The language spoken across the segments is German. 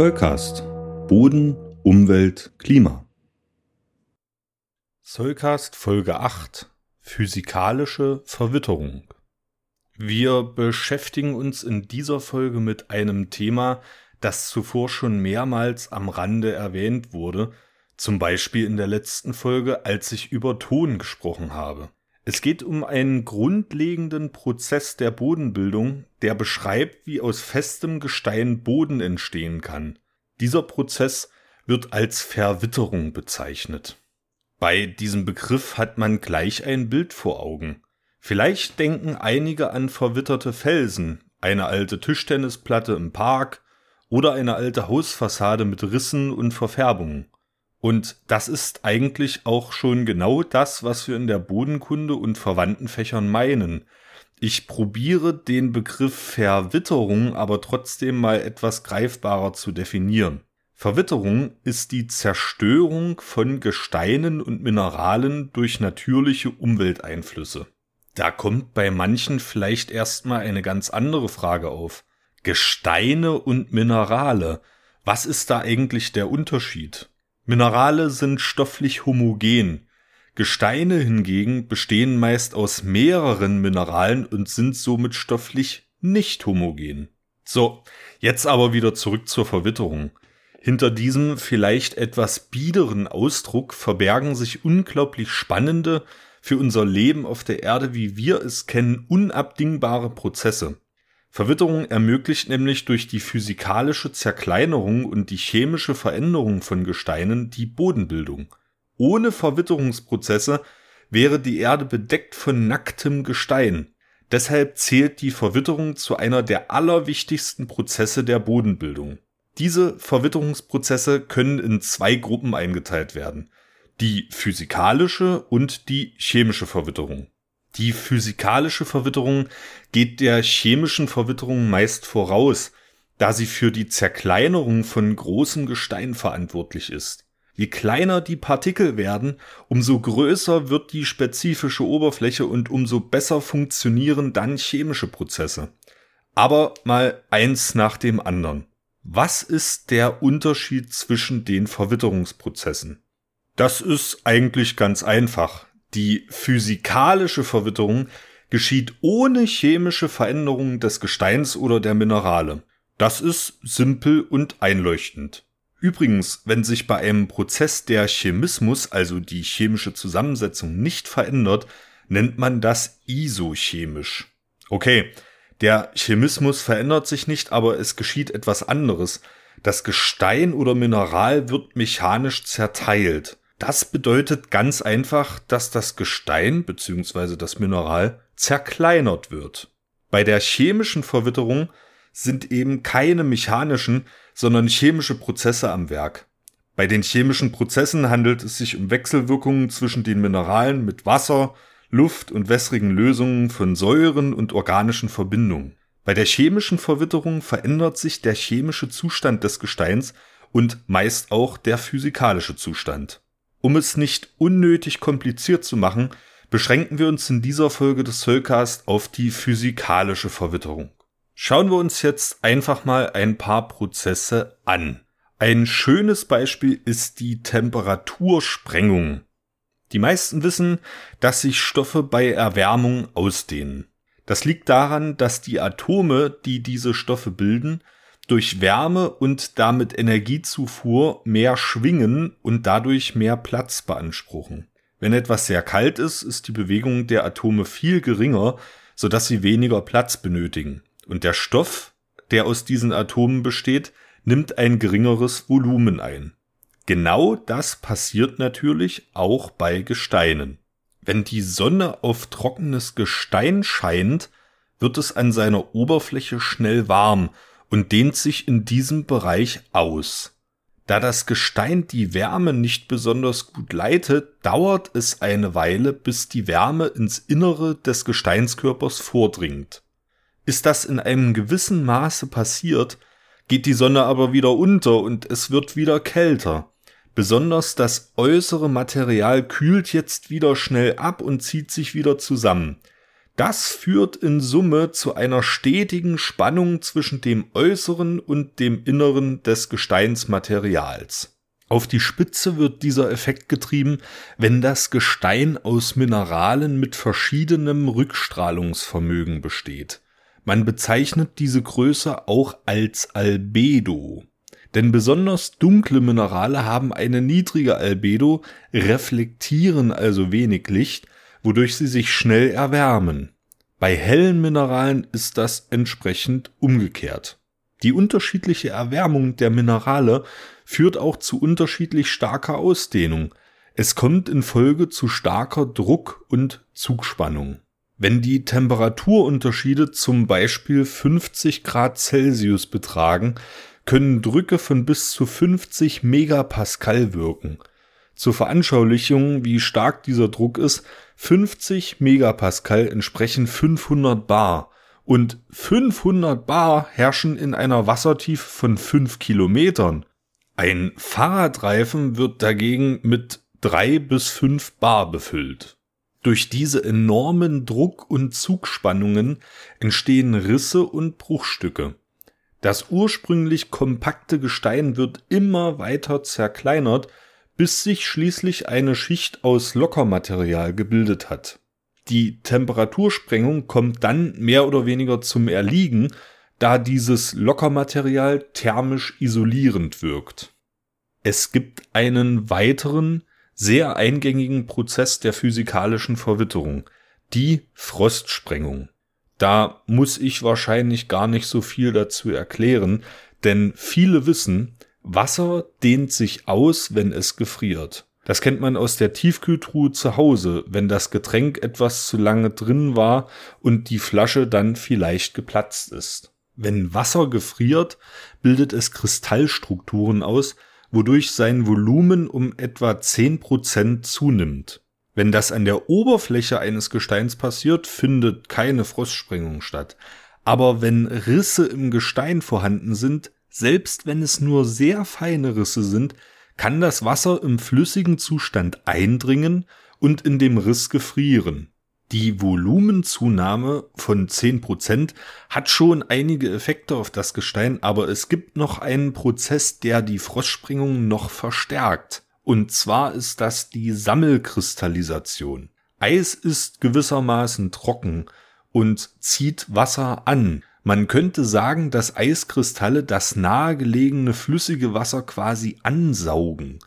Zollcast. Boden, Umwelt, Klima. Zollcast Folge 8. Physikalische Verwitterung. Wir beschäftigen uns in dieser Folge mit einem Thema, das zuvor schon mehrmals am Rande erwähnt wurde, zum Beispiel in der letzten Folge, als ich über Ton gesprochen habe. Es geht um einen grundlegenden Prozess der Bodenbildung, der beschreibt, wie aus festem Gestein Boden entstehen kann. Dieser Prozess wird als Verwitterung bezeichnet. Bei diesem Begriff hat man gleich ein Bild vor Augen. Vielleicht denken einige an verwitterte Felsen, eine alte Tischtennisplatte im Park oder eine alte Hausfassade mit Rissen und Verfärbungen. Und das ist eigentlich auch schon genau das, was wir in der Bodenkunde und verwandten Fächern meinen. Ich probiere den Begriff Verwitterung aber trotzdem mal etwas greifbarer zu definieren. Verwitterung ist die Zerstörung von Gesteinen und Mineralen durch natürliche Umwelteinflüsse. Da kommt bei manchen vielleicht erstmal eine ganz andere Frage auf. Gesteine und Minerale. Was ist da eigentlich der Unterschied? Minerale sind stofflich homogen. Gesteine hingegen bestehen meist aus mehreren Mineralen und sind somit stofflich nicht homogen. So, jetzt aber wieder zurück zur Verwitterung. Hinter diesem vielleicht etwas biederen Ausdruck verbergen sich unglaublich spannende, für unser Leben auf der Erde, wie wir es kennen, unabdingbare Prozesse. Verwitterung ermöglicht nämlich durch die physikalische Zerkleinerung und die chemische Veränderung von Gesteinen die Bodenbildung. Ohne Verwitterungsprozesse wäre die Erde bedeckt von nacktem Gestein. Deshalb zählt die Verwitterung zu einer der allerwichtigsten Prozesse der Bodenbildung. Diese Verwitterungsprozesse können in zwei Gruppen eingeteilt werden. Die physikalische und die chemische Verwitterung. Die physikalische Verwitterung geht der chemischen Verwitterung meist voraus, da sie für die Zerkleinerung von großem Gestein verantwortlich ist. Je kleiner die Partikel werden, umso größer wird die spezifische Oberfläche und umso besser funktionieren dann chemische Prozesse. Aber mal eins nach dem anderen. Was ist der Unterschied zwischen den Verwitterungsprozessen? Das ist eigentlich ganz einfach. Die physikalische Verwitterung geschieht ohne chemische Veränderungen des Gesteins oder der Minerale. Das ist simpel und einleuchtend. Übrigens, wenn sich bei einem Prozess der Chemismus, also die chemische Zusammensetzung, nicht verändert, nennt man das isochemisch. Okay, der Chemismus verändert sich nicht, aber es geschieht etwas anderes. Das Gestein oder Mineral wird mechanisch zerteilt. Das bedeutet ganz einfach, dass das Gestein bzw. das Mineral zerkleinert wird. Bei der chemischen Verwitterung sind eben keine mechanischen, sondern chemische Prozesse am Werk. Bei den chemischen Prozessen handelt es sich um Wechselwirkungen zwischen den Mineralen mit Wasser, Luft und wässrigen Lösungen von Säuren und organischen Verbindungen. Bei der chemischen Verwitterung verändert sich der chemische Zustand des Gesteins und meist auch der physikalische Zustand. Um es nicht unnötig kompliziert zu machen, beschränken wir uns in dieser Folge des Soulcast auf die physikalische Verwitterung. Schauen wir uns jetzt einfach mal ein paar Prozesse an. Ein schönes Beispiel ist die Temperatursprengung. Die meisten wissen, dass sich Stoffe bei Erwärmung ausdehnen. Das liegt daran, dass die Atome, die diese Stoffe bilden, durch Wärme und damit Energiezufuhr mehr schwingen und dadurch mehr Platz beanspruchen. Wenn etwas sehr kalt ist, ist die Bewegung der Atome viel geringer, sodass sie weniger Platz benötigen. Und der Stoff, der aus diesen Atomen besteht, nimmt ein geringeres Volumen ein. Genau das passiert natürlich auch bei Gesteinen. Wenn die Sonne auf trockenes Gestein scheint, wird es an seiner Oberfläche schnell warm und dehnt sich in diesem Bereich aus. Da das Gestein die Wärme nicht besonders gut leitet, dauert es eine Weile, bis die Wärme ins Innere des Gesteinskörpers vordringt. Ist das in einem gewissen Maße passiert, geht die Sonne aber wieder unter und es wird wieder kälter. Besonders das äußere Material kühlt jetzt wieder schnell ab und zieht sich wieder zusammen. Das führt in Summe zu einer stetigen Spannung zwischen dem äußeren und dem inneren des Gesteinsmaterials. Auf die Spitze wird dieser Effekt getrieben, wenn das Gestein aus Mineralen mit verschiedenem Rückstrahlungsvermögen besteht. Man bezeichnet diese Größe auch als Albedo. Denn besonders dunkle Minerale haben eine niedrige Albedo, reflektieren also wenig Licht, wodurch sie sich schnell erwärmen. Bei hellen Mineralen ist das entsprechend umgekehrt. Die unterschiedliche Erwärmung der Minerale führt auch zu unterschiedlich starker Ausdehnung. Es kommt in Folge zu starker Druck- und Zugspannung. Wenn die Temperaturunterschiede zum Beispiel 50 Grad Celsius betragen, können Drücke von bis zu 50 Megapascal wirken. Zur Veranschaulichung, wie stark dieser Druck ist, 50 Megapascal entsprechen 500 Bar und 500 Bar herrschen in einer Wassertiefe von 5 Kilometern. Ein Fahrradreifen wird dagegen mit 3 bis 5 Bar befüllt. Durch diese enormen Druck- und Zugspannungen entstehen Risse und Bruchstücke. Das ursprünglich kompakte Gestein wird immer weiter zerkleinert, bis sich schließlich eine Schicht aus Lockermaterial gebildet hat. Die Temperatursprengung kommt dann mehr oder weniger zum Erliegen, da dieses Lockermaterial thermisch isolierend wirkt. Es gibt einen weiteren, sehr eingängigen Prozess der physikalischen Verwitterung, die Frostsprengung. Da muss ich wahrscheinlich gar nicht so viel dazu erklären, denn viele wissen, Wasser dehnt sich aus, wenn es gefriert. Das kennt man aus der Tiefkühltruhe zu Hause, wenn das Getränk etwas zu lange drin war und die Flasche dann vielleicht geplatzt ist. Wenn Wasser gefriert, bildet es Kristallstrukturen aus, wodurch sein Volumen um etwa 10% zunimmt. Wenn das an der Oberfläche eines Gesteins passiert, findet keine Frostsprengung statt. Aber wenn Risse im Gestein vorhanden sind, selbst wenn es nur sehr feine Risse sind, kann das Wasser im flüssigen Zustand eindringen und in dem Riss gefrieren. Die Volumenzunahme von 10% hat schon einige Effekte auf das Gestein, aber es gibt noch einen Prozess, der die Frostsprengung noch verstärkt. Und zwar ist das die Sammelkristallisation. Eis ist gewissermaßen trocken und zieht Wasser an. Man könnte sagen, dass Eiskristalle das nahegelegene flüssige Wasser quasi ansaugen.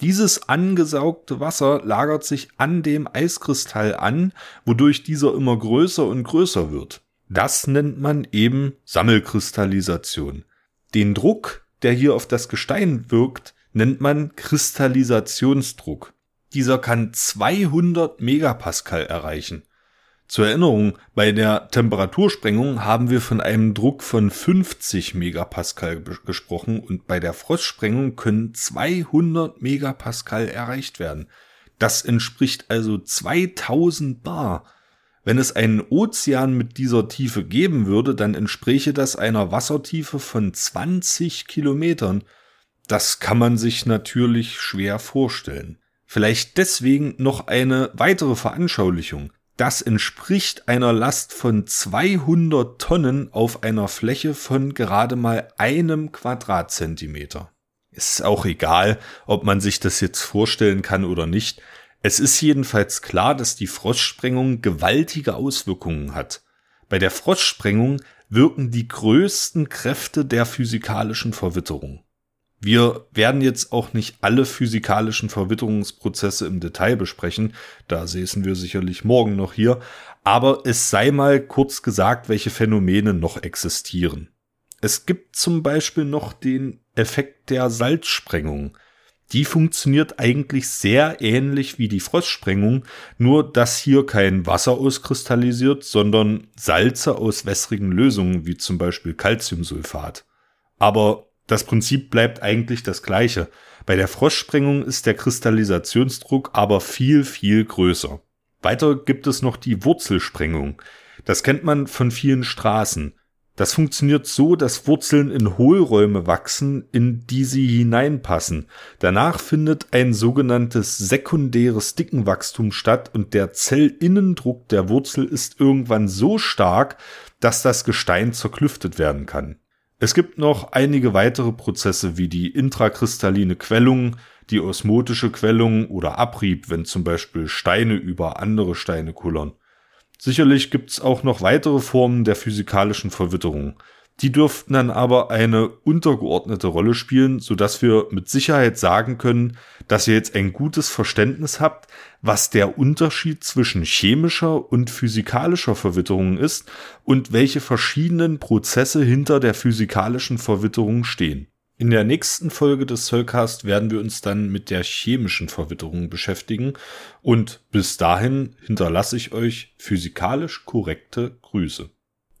Dieses angesaugte Wasser lagert sich an dem Eiskristall an, wodurch dieser immer größer und größer wird. Das nennt man eben Sammelkristallisation. Den Druck, der hier auf das Gestein wirkt, nennt man Kristallisationsdruck. Dieser kann 200 Megapascal erreichen. Zur Erinnerung, bei der Temperatursprengung haben wir von einem Druck von 50 Megapascal gesprochen und bei der Frostsprengung können 200 Megapascal erreicht werden. Das entspricht also 2000 Bar. Wenn es einen Ozean mit dieser Tiefe geben würde, dann entspräche das einer Wassertiefe von 20 Kilometern das kann man sich natürlich schwer vorstellen. Vielleicht deswegen noch eine weitere Veranschaulichung. Das entspricht einer Last von 200 Tonnen auf einer Fläche von gerade mal einem Quadratzentimeter. Ist auch egal, ob man sich das jetzt vorstellen kann oder nicht. Es ist jedenfalls klar, dass die Frostsprengung gewaltige Auswirkungen hat. Bei der Frostsprengung wirken die größten Kräfte der physikalischen Verwitterung. Wir werden jetzt auch nicht alle physikalischen Verwitterungsprozesse im Detail besprechen, da säßen wir sicherlich morgen noch hier, aber es sei mal kurz gesagt, welche Phänomene noch existieren. Es gibt zum Beispiel noch den Effekt der Salzsprengung. Die funktioniert eigentlich sehr ähnlich wie die Frostsprengung, nur dass hier kein Wasser auskristallisiert, sondern Salze aus wässrigen Lösungen, wie zum Beispiel Calciumsulfat. Aber das Prinzip bleibt eigentlich das gleiche. Bei der Frostsprengung ist der Kristallisationsdruck aber viel, viel größer. Weiter gibt es noch die Wurzelsprengung. Das kennt man von vielen Straßen. Das funktioniert so, dass Wurzeln in Hohlräume wachsen, in die sie hineinpassen. Danach findet ein sogenanntes sekundäres Dickenwachstum statt und der Zellinnendruck der Wurzel ist irgendwann so stark, dass das Gestein zerklüftet werden kann. Es gibt noch einige weitere Prozesse wie die intrakristalline Quellung, die osmotische Quellung oder Abrieb, wenn zum Beispiel Steine über andere Steine kullern. Sicherlich gibt's auch noch weitere Formen der physikalischen Verwitterung. Die dürften dann aber eine untergeordnete Rolle spielen, so dass wir mit Sicherheit sagen können, dass ihr jetzt ein gutes Verständnis habt, was der Unterschied zwischen chemischer und physikalischer Verwitterung ist und welche verschiedenen Prozesse hinter der physikalischen Verwitterung stehen. In der nächsten Folge des Soulcast werden wir uns dann mit der chemischen Verwitterung beschäftigen und bis dahin hinterlasse ich euch physikalisch korrekte Grüße.